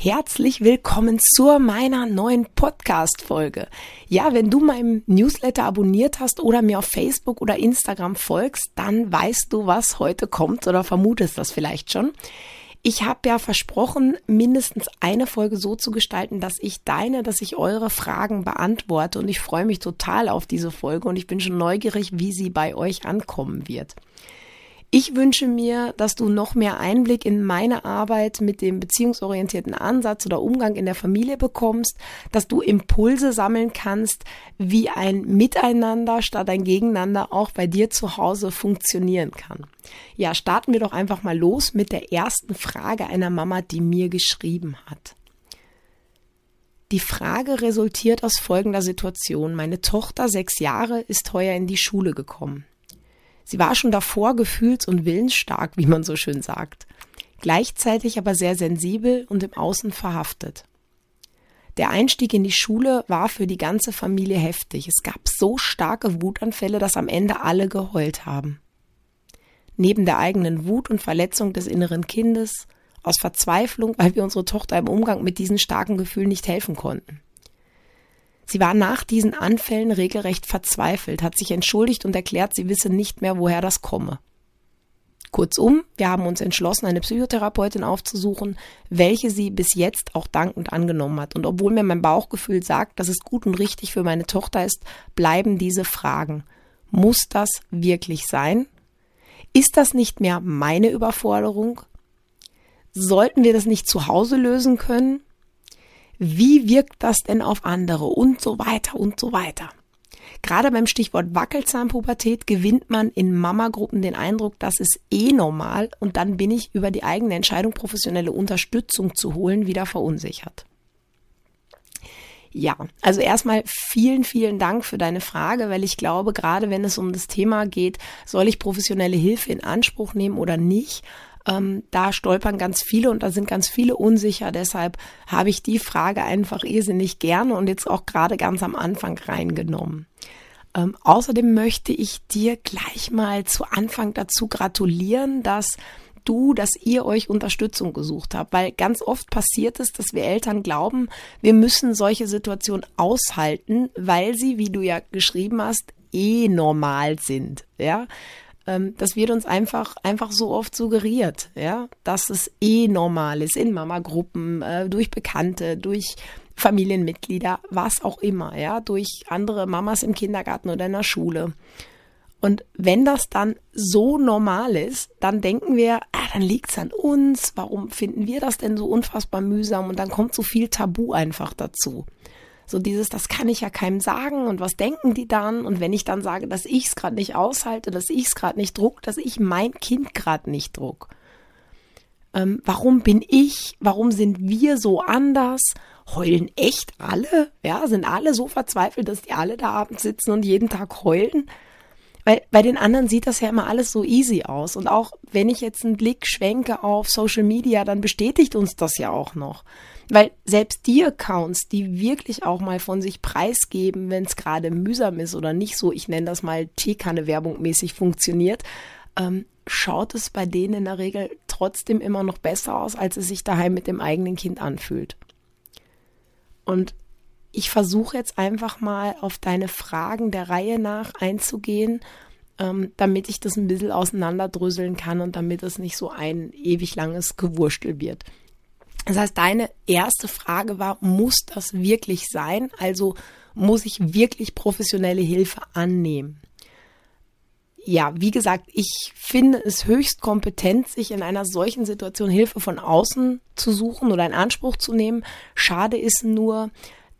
Herzlich willkommen zur meiner neuen Podcast-Folge. Ja, wenn du meinem Newsletter abonniert hast oder mir auf Facebook oder Instagram folgst, dann weißt du, was heute kommt oder vermutest das vielleicht schon. Ich habe ja versprochen, mindestens eine Folge so zu gestalten, dass ich deine, dass ich eure Fragen beantworte und ich freue mich total auf diese Folge und ich bin schon neugierig, wie sie bei euch ankommen wird. Ich wünsche mir, dass du noch mehr Einblick in meine Arbeit mit dem beziehungsorientierten Ansatz oder Umgang in der Familie bekommst, dass du Impulse sammeln kannst, wie ein Miteinander statt ein Gegeneinander auch bei dir zu Hause funktionieren kann. Ja, starten wir doch einfach mal los mit der ersten Frage einer Mama, die mir geschrieben hat. Die Frage resultiert aus folgender Situation. Meine Tochter, sechs Jahre, ist heuer in die Schule gekommen. Sie war schon davor gefühls- und willensstark, wie man so schön sagt, gleichzeitig aber sehr sensibel und im Außen verhaftet. Der Einstieg in die Schule war für die ganze Familie heftig. Es gab so starke Wutanfälle, dass am Ende alle geheult haben. Neben der eigenen Wut und Verletzung des inneren Kindes, aus Verzweiflung, weil wir unsere Tochter im Umgang mit diesen starken Gefühlen nicht helfen konnten. Sie war nach diesen Anfällen regelrecht verzweifelt, hat sich entschuldigt und erklärt, sie wisse nicht mehr, woher das komme. Kurzum, wir haben uns entschlossen, eine Psychotherapeutin aufzusuchen, welche sie bis jetzt auch dankend angenommen hat. Und obwohl mir mein Bauchgefühl sagt, dass es gut und richtig für meine Tochter ist, bleiben diese Fragen. Muss das wirklich sein? Ist das nicht mehr meine Überforderung? Sollten wir das nicht zu Hause lösen können? Wie wirkt das denn auf andere und so weiter und so weiter. Gerade beim Stichwort Wackelzahnpubertät gewinnt man in Mamagruppen den Eindruck, das ist eh normal und dann bin ich über die eigene Entscheidung, professionelle Unterstützung zu holen, wieder verunsichert. Ja, also erstmal vielen, vielen Dank für deine Frage, weil ich glaube, gerade wenn es um das Thema geht, soll ich professionelle Hilfe in Anspruch nehmen oder nicht, ähm, da stolpern ganz viele und da sind ganz viele unsicher. Deshalb habe ich die Frage einfach irrsinnig gerne und jetzt auch gerade ganz am Anfang reingenommen. Ähm, außerdem möchte ich dir gleich mal zu Anfang dazu gratulieren, dass du, dass ihr euch Unterstützung gesucht habt, weil ganz oft passiert es, dass wir Eltern glauben, wir müssen solche Situationen aushalten, weil sie, wie du ja geschrieben hast, eh normal sind, ja ähm, das wird uns einfach, einfach so oft suggeriert, ja, dass es eh normal ist in Mama-Gruppen, äh, durch Bekannte, durch Familienmitglieder, was auch immer, ja, durch andere Mamas im Kindergarten oder in der Schule. Und wenn das dann so normal ist, dann denken wir, ah, dann liegt's an uns, warum finden wir das denn so unfassbar mühsam? Und dann kommt so viel Tabu einfach dazu. So dieses, das kann ich ja keinem sagen und was denken die dann? Und wenn ich dann sage, dass ich es gerade nicht aushalte, dass ich es gerade nicht druck, dass ich mein Kind gerade nicht druck. Ähm, warum bin ich? Warum sind wir so anders? Heulen echt alle? Ja, sind alle so verzweifelt, dass die alle da abends sitzen und jeden Tag heulen? Weil bei den anderen sieht das ja immer alles so easy aus. Und auch wenn ich jetzt einen Blick schwenke auf Social Media, dann bestätigt uns das ja auch noch. Weil selbst die Accounts, die wirklich auch mal von sich preisgeben, wenn es gerade mühsam ist oder nicht so, ich nenne das mal Teekanne Werbung mäßig funktioniert, ähm, schaut es bei denen in der Regel trotzdem immer noch besser aus, als es sich daheim mit dem eigenen Kind anfühlt. Und ich versuche jetzt einfach mal auf deine Fragen der Reihe nach einzugehen, ähm, damit ich das ein bisschen auseinanderdröseln kann und damit es nicht so ein ewig langes Gewurstel wird. Das heißt, deine erste Frage war, muss das wirklich sein? Also muss ich wirklich professionelle Hilfe annehmen? Ja, wie gesagt, ich finde es höchst kompetent, sich in einer solchen Situation Hilfe von außen zu suchen oder in Anspruch zu nehmen. Schade ist nur,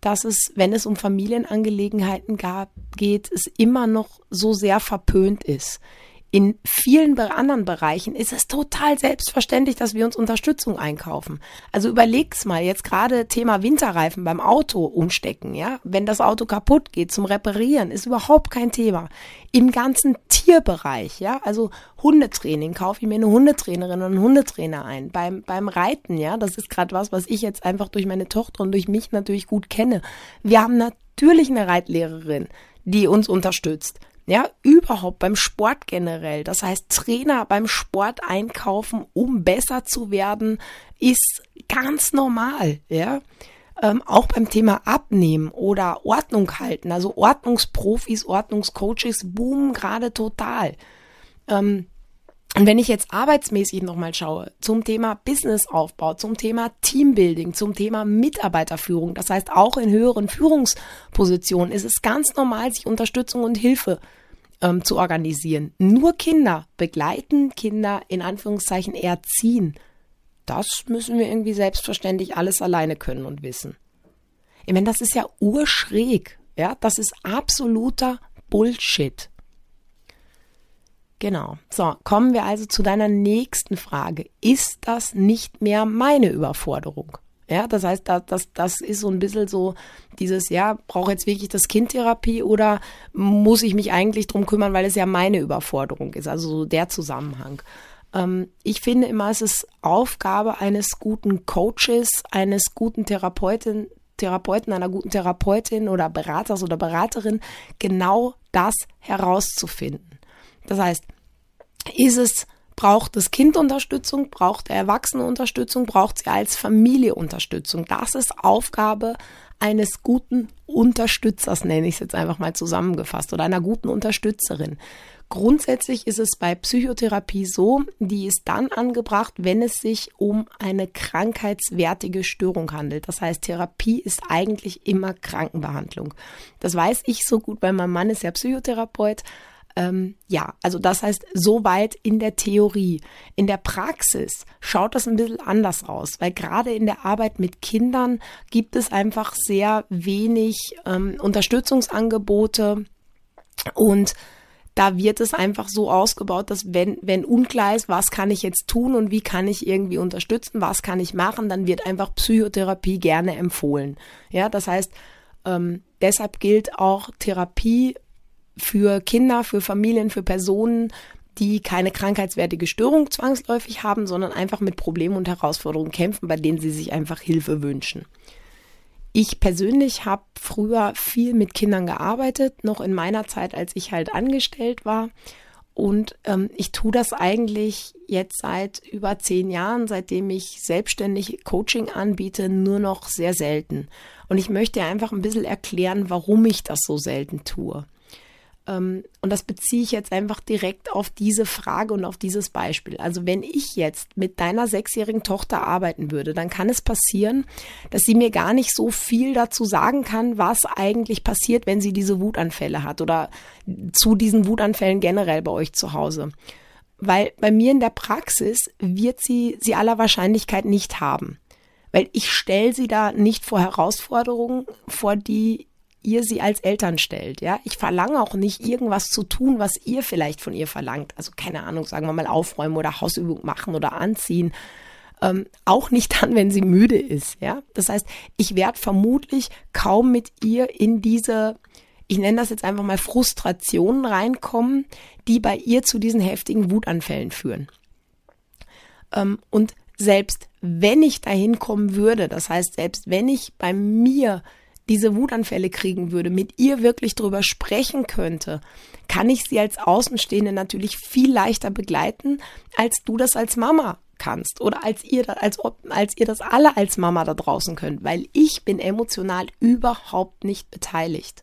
dass es, wenn es um Familienangelegenheiten gab, geht, es immer noch so sehr verpönt ist in vielen anderen Bereichen ist es total selbstverständlich, dass wir uns Unterstützung einkaufen. Also überleg's mal, jetzt gerade Thema Winterreifen beim Auto umstecken, ja? Wenn das Auto kaputt geht zum Reparieren, ist überhaupt kein Thema. Im ganzen Tierbereich, ja? Also Hundetraining, kaufe ich mir eine Hundetrainerin und einen Hundetrainer ein. Beim, beim Reiten, ja? Das ist gerade was, was ich jetzt einfach durch meine Tochter und durch mich natürlich gut kenne. Wir haben natürlich eine Reitlehrerin, die uns unterstützt. Ja, überhaupt beim Sport generell. Das heißt, Trainer beim Sport einkaufen, um besser zu werden, ist ganz normal. Ja, ähm, auch beim Thema Abnehmen oder Ordnung halten. Also Ordnungsprofis, Ordnungscoaches boomen gerade total. Ähm, und wenn ich jetzt arbeitsmäßig nochmal schaue, zum Thema Businessaufbau, zum Thema Teambuilding, zum Thema Mitarbeiterführung, das heißt auch in höheren Führungspositionen, ist es ganz normal, sich Unterstützung und Hilfe ähm, zu organisieren. Nur Kinder begleiten, Kinder in Anführungszeichen erziehen. Das müssen wir irgendwie selbstverständlich alles alleine können und wissen. Ich meine, das ist ja urschräg. Ja, das ist absoluter Bullshit. Genau. So, kommen wir also zu deiner nächsten Frage. Ist das nicht mehr meine Überforderung? Ja, das heißt, das, das, das ist so ein bisschen so dieses, ja, brauche jetzt wirklich das Kindtherapie oder muss ich mich eigentlich drum kümmern, weil es ja meine Überforderung ist, also so der Zusammenhang. Ähm, ich finde immer, es ist Aufgabe eines guten Coaches, eines guten Therapeuten, Therapeuten, einer guten Therapeutin oder Beraters oder Beraterin, genau das herauszufinden. Das heißt, ist es braucht das Kind Unterstützung, braucht der Erwachsene Unterstützung, braucht sie als Familie Unterstützung. Das ist Aufgabe eines guten Unterstützers, nenne ich es jetzt einfach mal zusammengefasst, oder einer guten Unterstützerin. Grundsätzlich ist es bei Psychotherapie so, die ist dann angebracht, wenn es sich um eine krankheitswertige Störung handelt. Das heißt, Therapie ist eigentlich immer Krankenbehandlung. Das weiß ich so gut, weil mein Mann ist ja Psychotherapeut. Ähm, ja, also das heißt, soweit in der Theorie. In der Praxis schaut das ein bisschen anders aus, weil gerade in der Arbeit mit Kindern gibt es einfach sehr wenig ähm, Unterstützungsangebote und da wird es einfach so ausgebaut, dass wenn, wenn unklar ist, was kann ich jetzt tun und wie kann ich irgendwie unterstützen, was kann ich machen, dann wird einfach Psychotherapie gerne empfohlen. Ja, das heißt, ähm, deshalb gilt auch Therapie für Kinder, für Familien, für Personen, die keine krankheitswertige Störung zwangsläufig haben, sondern einfach mit Problemen und Herausforderungen kämpfen, bei denen sie sich einfach Hilfe wünschen. Ich persönlich habe früher viel mit Kindern gearbeitet, noch in meiner Zeit, als ich halt angestellt war. Und ähm, ich tue das eigentlich jetzt seit über zehn Jahren, seitdem ich selbstständig Coaching anbiete, nur noch sehr selten. Und ich möchte einfach ein bisschen erklären, warum ich das so selten tue. Ähm, und das beziehe ich jetzt einfach direkt auf diese Frage und auf dieses Beispiel. Also wenn ich jetzt mit deiner sechsjährigen Tochter arbeiten würde, dann kann es passieren, dass sie mir gar nicht so viel dazu sagen kann, was eigentlich passiert, wenn sie diese Wutanfälle hat oder zu diesen Wutanfällen generell bei euch zu Hause. Weil bei mir in der Praxis wird sie sie aller Wahrscheinlichkeit nicht haben. Weil ich stelle sie da nicht vor Herausforderungen, vor die ihr sie als Eltern stellt. Ja, ich verlange auch nicht irgendwas zu tun, was ihr vielleicht von ihr verlangt. Also keine Ahnung, sagen wir mal aufräumen oder Hausübung machen oder anziehen. Ähm, auch nicht dann, wenn sie müde ist. Ja, das heißt, ich werde vermutlich kaum mit ihr in diese ich nenne das jetzt einfach mal Frustrationen reinkommen, die bei ihr zu diesen heftigen Wutanfällen führen. Ähm, und selbst wenn ich dahin kommen würde, das heißt, selbst wenn ich bei mir diese Wutanfälle kriegen würde, mit ihr wirklich drüber sprechen könnte, kann ich sie als Außenstehende natürlich viel leichter begleiten, als du das als Mama kannst oder als ihr, als, als ihr das alle als Mama da draußen könnt, weil ich bin emotional überhaupt nicht beteiligt.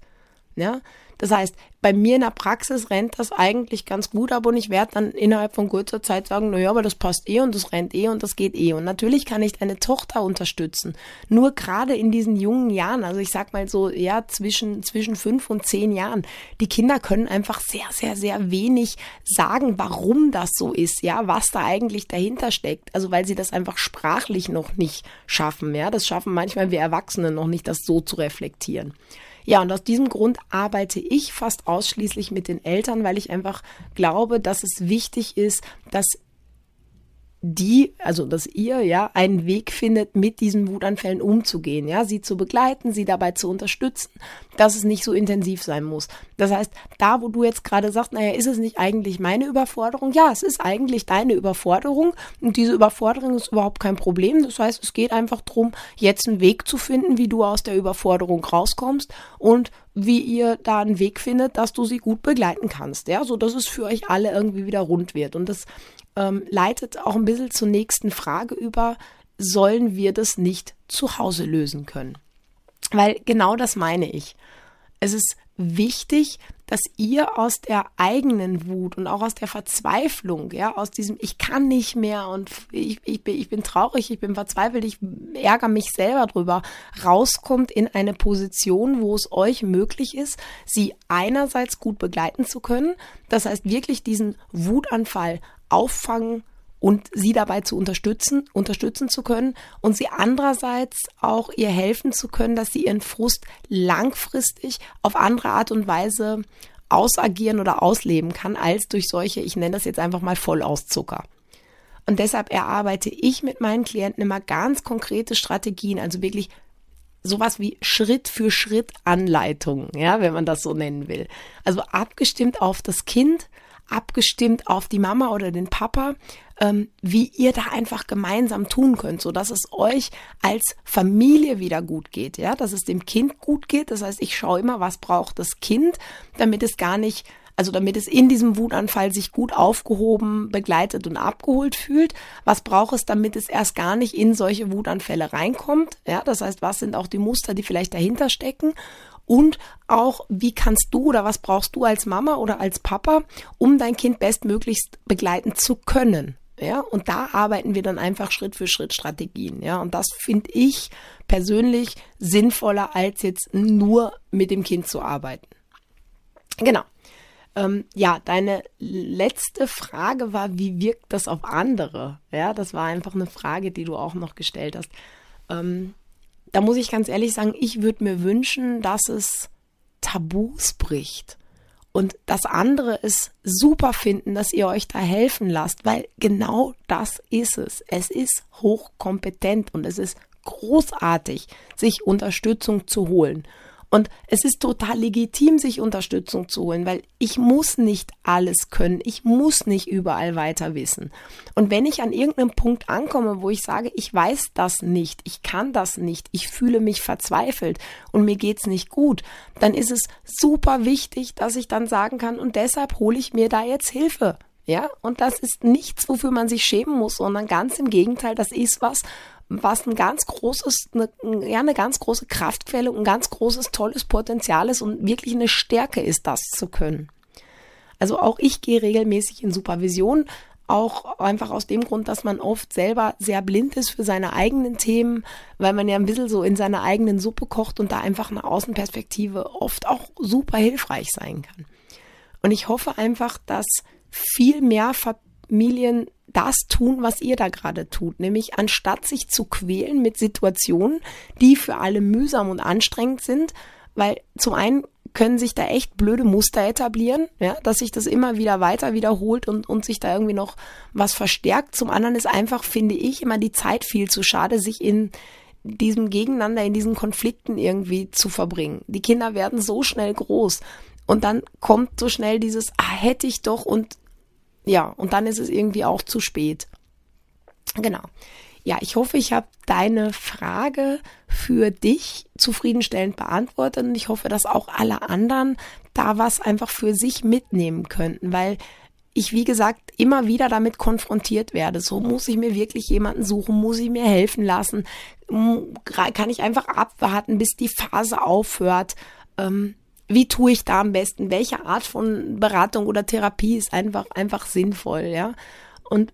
Ja, das heißt, bei mir in der Praxis rennt das eigentlich ganz gut ab und ich werde dann innerhalb von kurzer Zeit sagen, naja, aber das passt eh und das rennt eh und das geht eh. Und natürlich kann ich deine Tochter unterstützen. Nur gerade in diesen jungen Jahren, also ich sag mal so, ja, zwischen, zwischen fünf und zehn Jahren, die Kinder können einfach sehr, sehr, sehr wenig sagen, warum das so ist, ja, was da eigentlich dahinter steckt. Also weil sie das einfach sprachlich noch nicht schaffen, ja. Das schaffen manchmal wir Erwachsene noch nicht, das so zu reflektieren. Ja, und aus diesem Grund arbeite ich fast ausschließlich mit den Eltern, weil ich einfach glaube, dass es wichtig ist, dass die, also dass ihr ja einen Weg findet, mit diesen Wutanfällen umzugehen, ja, sie zu begleiten, sie dabei zu unterstützen, dass es nicht so intensiv sein muss. Das heißt, da, wo du jetzt gerade sagst, naja, ist es nicht eigentlich meine Überforderung? Ja, es ist eigentlich deine Überforderung und diese Überforderung ist überhaupt kein Problem. Das heißt, es geht einfach darum, jetzt einen Weg zu finden, wie du aus der Überforderung rauskommst und wie ihr da einen Weg findet, dass du sie gut begleiten kannst, ja, so dass es für euch alle irgendwie wieder rund wird. Und das ähm, leitet auch ein bisschen zur nächsten Frage über, sollen wir das nicht zu Hause lösen können? Weil genau das meine ich. Es ist wichtig, dass ihr aus der eigenen Wut und auch aus der Verzweiflung, ja, aus diesem Ich kann nicht mehr und ich, ich, bin, ich bin traurig, ich bin verzweifelt, ich ärgere mich selber drüber, rauskommt in eine Position, wo es euch möglich ist, sie einerseits gut begleiten zu können, das heißt wirklich diesen Wutanfall auffangen und sie dabei zu unterstützen, unterstützen zu können und sie andererseits auch ihr helfen zu können, dass sie ihren Frust langfristig auf andere Art und Weise ausagieren oder ausleben kann, als durch solche, ich nenne das jetzt einfach mal Vollauszucker. Und deshalb erarbeite ich mit meinen Klienten immer ganz konkrete Strategien, also wirklich sowas wie Schritt für Schritt Anleitungen, ja, wenn man das so nennen will. Also abgestimmt auf das Kind, abgestimmt auf die Mama oder den Papa, ähm, wie ihr da einfach gemeinsam tun könnt, so dass es euch als Familie wieder gut geht, ja, dass es dem Kind gut geht. Das heißt, ich schaue immer, was braucht das Kind, damit es gar nicht also damit es in diesem Wutanfall sich gut aufgehoben, begleitet und abgeholt fühlt. Was braucht es, damit es erst gar nicht in solche Wutanfälle reinkommt? Ja, das heißt, was sind auch die Muster, die vielleicht dahinter stecken? Und auch, wie kannst du oder was brauchst du als Mama oder als Papa, um dein Kind bestmöglichst begleiten zu können. Ja, und da arbeiten wir dann einfach Schritt für Schritt Strategien. Ja, und das finde ich persönlich sinnvoller, als jetzt nur mit dem Kind zu arbeiten. Genau. Ähm, ja, deine letzte Frage war, wie wirkt das auf andere? Ja, das war einfach eine Frage, die du auch noch gestellt hast. Ähm, da muss ich ganz ehrlich sagen, ich würde mir wünschen, dass es Tabus bricht und dass andere es super finden, dass ihr euch da helfen lasst, weil genau das ist es. Es ist hochkompetent und es ist großartig, sich Unterstützung zu holen. Und es ist total legitim, sich Unterstützung zu holen, weil ich muss nicht alles können. Ich muss nicht überall weiter wissen. Und wenn ich an irgendeinem Punkt ankomme, wo ich sage, ich weiß das nicht, ich kann das nicht, ich fühle mich verzweifelt und mir geht's nicht gut, dann ist es super wichtig, dass ich dann sagen kann, und deshalb hole ich mir da jetzt Hilfe. Ja, und das ist nichts, wofür man sich schämen muss, sondern ganz im Gegenteil, das ist was, was ein ganz großes, eine, ja, eine ganz große Kraftquelle ein ganz großes, tolles Potenzial ist und wirklich eine Stärke ist, das zu können. Also auch ich gehe regelmäßig in Supervision, auch einfach aus dem Grund, dass man oft selber sehr blind ist für seine eigenen Themen, weil man ja ein bisschen so in seiner eigenen Suppe kocht und da einfach eine Außenperspektive oft auch super hilfreich sein kann. Und ich hoffe einfach, dass viel mehr Familien das tun, was ihr da gerade tut, nämlich anstatt sich zu quälen mit Situationen, die für alle mühsam und anstrengend sind, weil zum einen können sich da echt blöde Muster etablieren, ja, dass sich das immer wieder weiter wiederholt und, und sich da irgendwie noch was verstärkt. Zum anderen ist einfach, finde ich, immer die Zeit viel zu schade, sich in diesem Gegeneinander, in diesen Konflikten irgendwie zu verbringen. Die Kinder werden so schnell groß und dann kommt so schnell dieses, ah, hätte ich doch und ja, und dann ist es irgendwie auch zu spät. Genau. Ja, ich hoffe, ich habe deine Frage für dich zufriedenstellend beantwortet und ich hoffe, dass auch alle anderen da was einfach für sich mitnehmen könnten, weil ich, wie gesagt, immer wieder damit konfrontiert werde. So muss ich mir wirklich jemanden suchen, muss ich mir helfen lassen, kann ich einfach abwarten, bis die Phase aufhört. Ähm, wie tue ich da am besten? Welche Art von Beratung oder Therapie ist einfach, einfach sinnvoll, ja? Und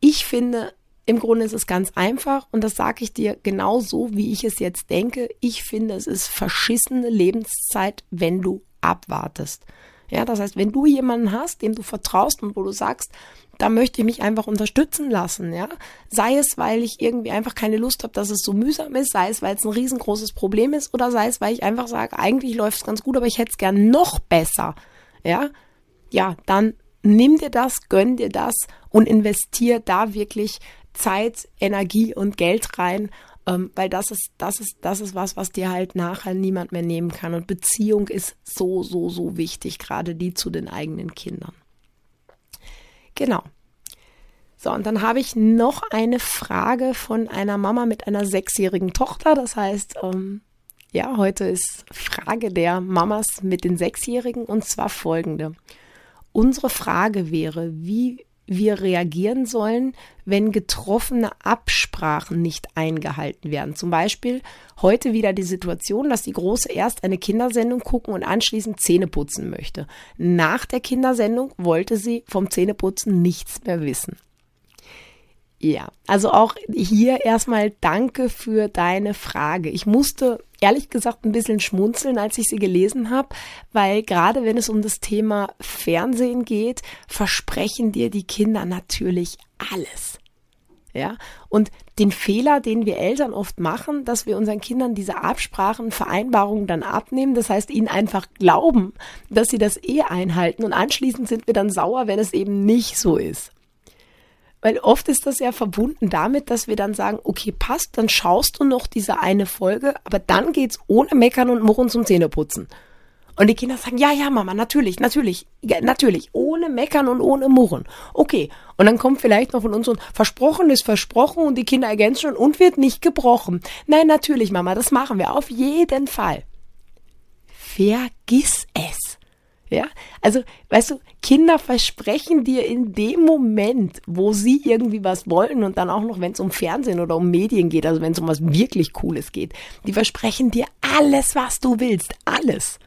ich finde, im Grunde ist es ganz einfach und das sage ich dir genau so, wie ich es jetzt denke. Ich finde, es ist verschissene Lebenszeit, wenn du abwartest. Ja, das heißt, wenn du jemanden hast, dem du vertraust und wo du sagst, da möchte ich mich einfach unterstützen lassen, ja. Sei es, weil ich irgendwie einfach keine Lust habe, dass es so mühsam ist, sei es, weil es ein riesengroßes Problem ist, oder sei es, weil ich einfach sage, eigentlich läuft es ganz gut, aber ich hätte es gern noch besser, ja. Ja, dann nimm dir das, gönn dir das und investier da wirklich Zeit, Energie und Geld rein, ähm, weil das ist, das ist, das ist was, was dir halt nachher niemand mehr nehmen kann. Und Beziehung ist so, so, so wichtig, gerade die zu den eigenen Kindern. Genau. So, und dann habe ich noch eine Frage von einer Mama mit einer sechsjährigen Tochter. Das heißt, ähm, ja, heute ist Frage der Mamas mit den Sechsjährigen und zwar folgende. Unsere Frage wäre, wie wir reagieren sollen, wenn getroffene Absprachen nicht eingehalten werden. Zum Beispiel heute wieder die Situation, dass die Große erst eine Kindersendung gucken und anschließend Zähne putzen möchte. Nach der Kindersendung wollte sie vom Zähneputzen nichts mehr wissen. Ja, also auch hier erstmal danke für deine Frage. Ich musste ehrlich gesagt ein bisschen schmunzeln, als ich sie gelesen habe, weil gerade wenn es um das Thema Fernsehen geht, versprechen dir die Kinder natürlich alles. Ja, und den Fehler, den wir Eltern oft machen, dass wir unseren Kindern diese Absprachen, Vereinbarungen dann abnehmen, das heißt, ihnen einfach glauben, dass sie das eh einhalten und anschließend sind wir dann sauer, wenn es eben nicht so ist. Weil oft ist das ja verbunden damit, dass wir dann sagen, okay, passt, dann schaust du noch diese eine Folge, aber dann geht's ohne Meckern und Murren zum Zähneputzen. Und die Kinder sagen, ja, ja, Mama, natürlich, natürlich, ja, natürlich, ohne Meckern und ohne Murren. Okay. Und dann kommt vielleicht noch von uns so ein versprochen ist versprochen und die Kinder ergänzen schon und wird nicht gebrochen. Nein, natürlich, Mama, das machen wir auf jeden Fall. Vergiss es. Ja, also, weißt du, Kinder versprechen dir in dem Moment, wo sie irgendwie was wollen und dann auch noch, wenn es um Fernsehen oder um Medien geht, also wenn es um was wirklich Cooles geht, die versprechen dir alles, was du willst, alles.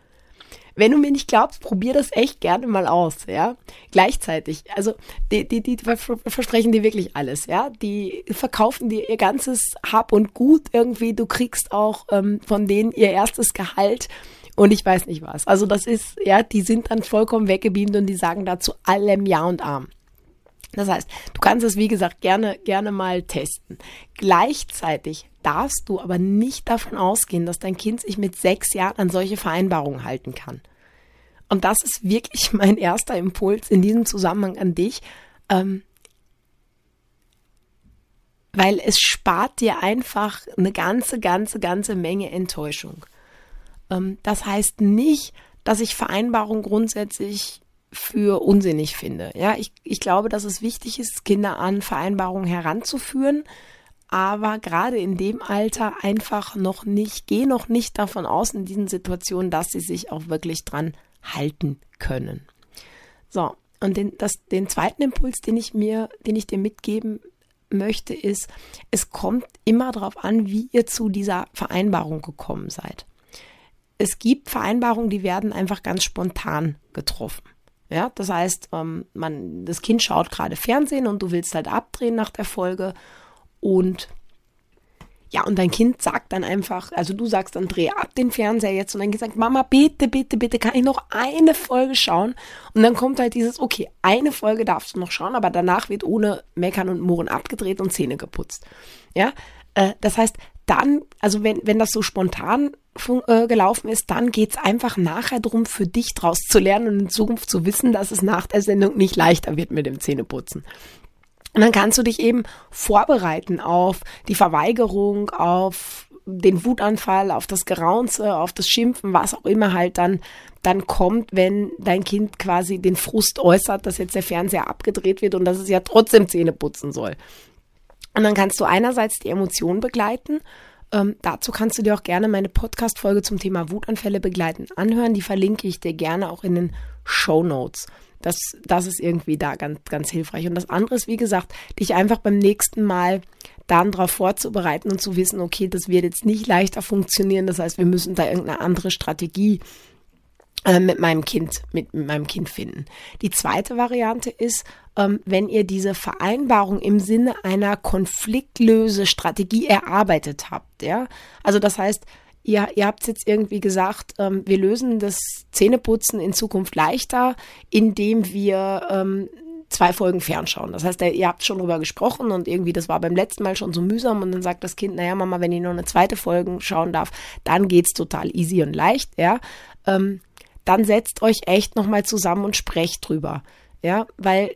Wenn du mir nicht glaubst, probier das echt gerne mal aus, ja. Gleichzeitig, also die, die, die versprechen dir wirklich alles, ja. Die verkaufen dir ihr ganzes Hab und Gut irgendwie. Du kriegst auch ähm, von denen ihr erstes Gehalt und ich weiß nicht was. Also das ist, ja, die sind dann vollkommen weggebeamt und die sagen dazu allem Ja und Arm. Das heißt, du kannst es, wie gesagt, gerne, gerne mal testen. Gleichzeitig darfst du aber nicht davon ausgehen, dass dein Kind sich mit sechs Jahren an solche Vereinbarungen halten kann. Und das ist wirklich mein erster Impuls in diesem Zusammenhang an dich. Ähm, weil es spart dir einfach eine ganze, ganze, ganze Menge Enttäuschung. Ähm, das heißt nicht, dass ich Vereinbarungen grundsätzlich für unsinnig finde. Ja, ich, ich glaube, dass es wichtig ist, Kinder an Vereinbarungen heranzuführen, aber gerade in dem Alter einfach noch nicht, geh noch nicht davon aus in diesen Situationen, dass sie sich auch wirklich dran halten können. So, und den, das, den zweiten Impuls, den ich mir, den ich dir mitgeben möchte, ist, es kommt immer darauf an, wie ihr zu dieser Vereinbarung gekommen seid es gibt Vereinbarungen, die werden einfach ganz spontan getroffen. Ja, das heißt, ähm, man, das Kind schaut gerade Fernsehen und du willst halt abdrehen nach der Folge und ja, und dein Kind sagt dann einfach, also du sagst dann, dreh ab den Fernseher jetzt und dein Kind sagt, Mama, bitte, bitte, bitte, kann ich noch eine Folge schauen? Und dann kommt halt dieses, okay, eine Folge darfst du noch schauen, aber danach wird ohne Meckern und Murren abgedreht und Zähne geputzt. Ja, äh, das heißt, dann, also wenn, wenn das so spontan äh, gelaufen ist, dann geht's einfach nachher drum, für dich draus zu lernen und in Zukunft zu wissen, dass es nach der Sendung nicht leichter wird mit dem Zähneputzen. Und dann kannst du dich eben vorbereiten auf die Verweigerung, auf den Wutanfall, auf das Geraunze, auf das Schimpfen, was auch immer halt dann, dann kommt, wenn dein Kind quasi den Frust äußert, dass jetzt der Fernseher abgedreht wird und dass es ja trotzdem Zähne putzen soll. Und dann kannst du einerseits die Emotionen begleiten ähm, dazu kannst du dir auch gerne meine Podcast-Folge zum Thema Wutanfälle begleiten anhören. Die verlinke ich dir gerne auch in den Show Notes. Das, das ist irgendwie da ganz, ganz hilfreich. Und das andere ist, wie gesagt, dich einfach beim nächsten Mal dann darauf vorzubereiten und zu wissen, okay, das wird jetzt nicht leichter funktionieren. Das heißt, wir müssen da irgendeine andere Strategie äh, mit meinem Kind, mit, mit, meinem Kind finden. Die zweite Variante ist, ähm, wenn ihr diese Vereinbarung im Sinne einer Konfliktlöse-Strategie erarbeitet habt, ja. Also das heißt, ihr, ihr habt jetzt irgendwie gesagt, ähm, wir lösen das Zähneputzen in Zukunft leichter, indem wir ähm, zwei Folgen fernschauen. Das heißt, ihr habt schon drüber gesprochen und irgendwie, das war beim letzten Mal schon so mühsam und dann sagt das Kind, naja, Mama, wenn ich noch eine zweite Folge schauen darf, dann geht's total easy und leicht, ja. Ähm, dann setzt euch echt nochmal zusammen und sprecht drüber. Ja, weil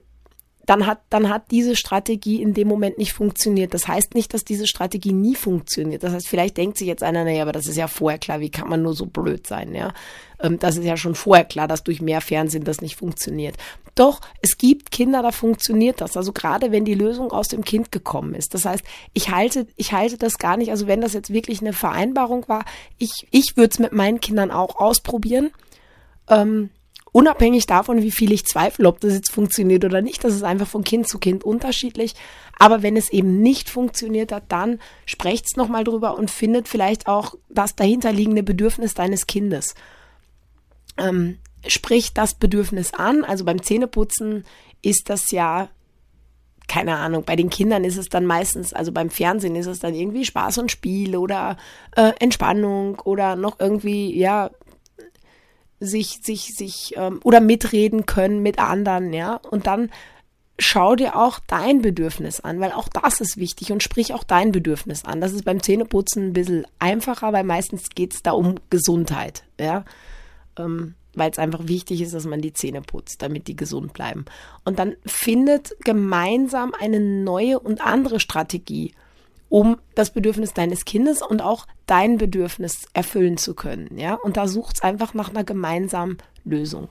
dann hat, dann hat diese Strategie in dem Moment nicht funktioniert. Das heißt nicht, dass diese Strategie nie funktioniert. Das heißt, vielleicht denkt sich jetzt einer, naja, aber das ist ja vorher klar, wie kann man nur so blöd sein, ja? Ähm, das ist ja schon vorher klar, dass durch mehr Fernsehen das nicht funktioniert. Doch, es gibt Kinder, da funktioniert das. Also gerade wenn die Lösung aus dem Kind gekommen ist. Das heißt, ich halte, ich halte das gar nicht, also wenn das jetzt wirklich eine Vereinbarung war, ich, ich würde es mit meinen Kindern auch ausprobieren. Ähm, Unabhängig davon, wie viel ich zweifle, ob das jetzt funktioniert oder nicht, das ist einfach von Kind zu Kind unterschiedlich. Aber wenn es eben nicht funktioniert hat, dann sprecht's nochmal drüber und findet vielleicht auch das dahinterliegende Bedürfnis deines Kindes. Ähm, sprich das Bedürfnis an. Also beim Zähneputzen ist das ja keine Ahnung, bei den Kindern ist es dann meistens, also beim Fernsehen ist es dann irgendwie Spaß und Spiel oder äh, Entspannung oder noch irgendwie, ja, sich, sich, sich ähm, oder mitreden können mit anderen, ja. Und dann schau dir auch dein Bedürfnis an, weil auch das ist wichtig und sprich auch dein Bedürfnis an. Das ist beim Zähneputzen ein bisschen einfacher, weil meistens geht es da um Gesundheit, ja. Ähm, weil es einfach wichtig ist, dass man die Zähne putzt, damit die gesund bleiben. Und dann findet gemeinsam eine neue und andere Strategie, um das Bedürfnis deines Kindes und auch dein Bedürfnis erfüllen zu können. Ja, und da sucht es einfach nach einer gemeinsamen Lösung.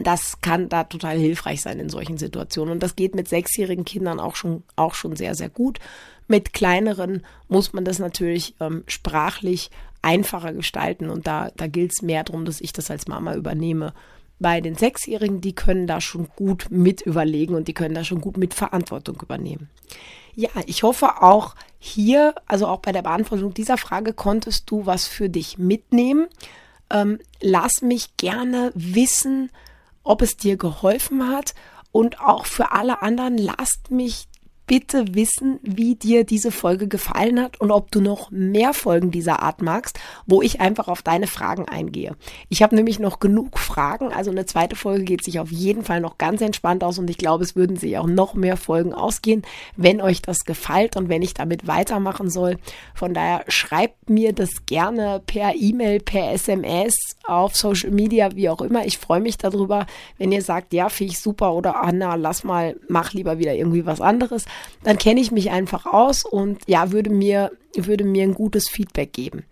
Das kann da total hilfreich sein in solchen Situationen. Und das geht mit sechsjährigen Kindern auch schon, auch schon sehr, sehr gut. Mit kleineren muss man das natürlich ähm, sprachlich einfacher gestalten. Und da, da gilt es mehr darum, dass ich das als Mama übernehme. Bei den Sechsjährigen, die können da schon gut mit überlegen und die können da schon gut mit Verantwortung übernehmen. Ja, ich hoffe auch hier, also auch bei der Beantwortung dieser Frage, konntest du was für dich mitnehmen. Ähm, lass mich gerne wissen, ob es dir geholfen hat. Und auch für alle anderen, lasst mich bitte wissen, wie dir diese Folge gefallen hat und ob du noch mehr Folgen dieser Art magst, wo ich einfach auf deine Fragen eingehe. Ich habe nämlich noch genug Fragen, also eine zweite Folge geht sich auf jeden Fall noch ganz entspannt aus und ich glaube, es würden sich auch noch mehr Folgen ausgehen, wenn euch das gefällt und wenn ich damit weitermachen soll. Von daher schreibt mir das gerne per E-Mail, per SMS, auf Social Media, wie auch immer. Ich freue mich darüber, wenn ihr sagt, ja, finde ich super oder Anna, lass mal, mach lieber wieder irgendwie was anderes dann kenne ich mich einfach aus und ja, würde mir, würde mir ein gutes Feedback geben.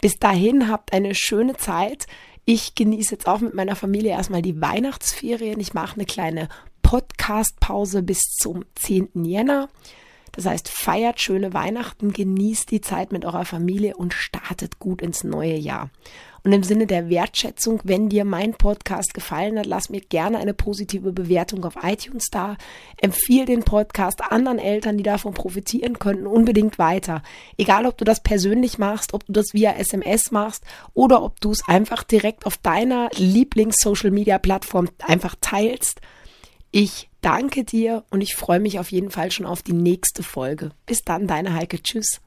Bis dahin habt eine schöne Zeit. Ich genieße jetzt auch mit meiner Familie erstmal die Weihnachtsferien. Ich mache eine kleine Podcast-Pause bis zum 10. Jänner. Das heißt, feiert schöne Weihnachten, genießt die Zeit mit eurer Familie und startet gut ins neue Jahr. Und im Sinne der Wertschätzung, wenn dir mein Podcast gefallen hat, lass mir gerne eine positive Bewertung auf iTunes da. Empfiehl den Podcast anderen Eltern, die davon profitieren könnten, unbedingt weiter. Egal, ob du das persönlich machst, ob du das via SMS machst oder ob du es einfach direkt auf deiner Lieblings-Social-Media-Plattform einfach teilst. Ich danke dir und ich freue mich auf jeden Fall schon auf die nächste Folge. Bis dann, deine Heike. Tschüss.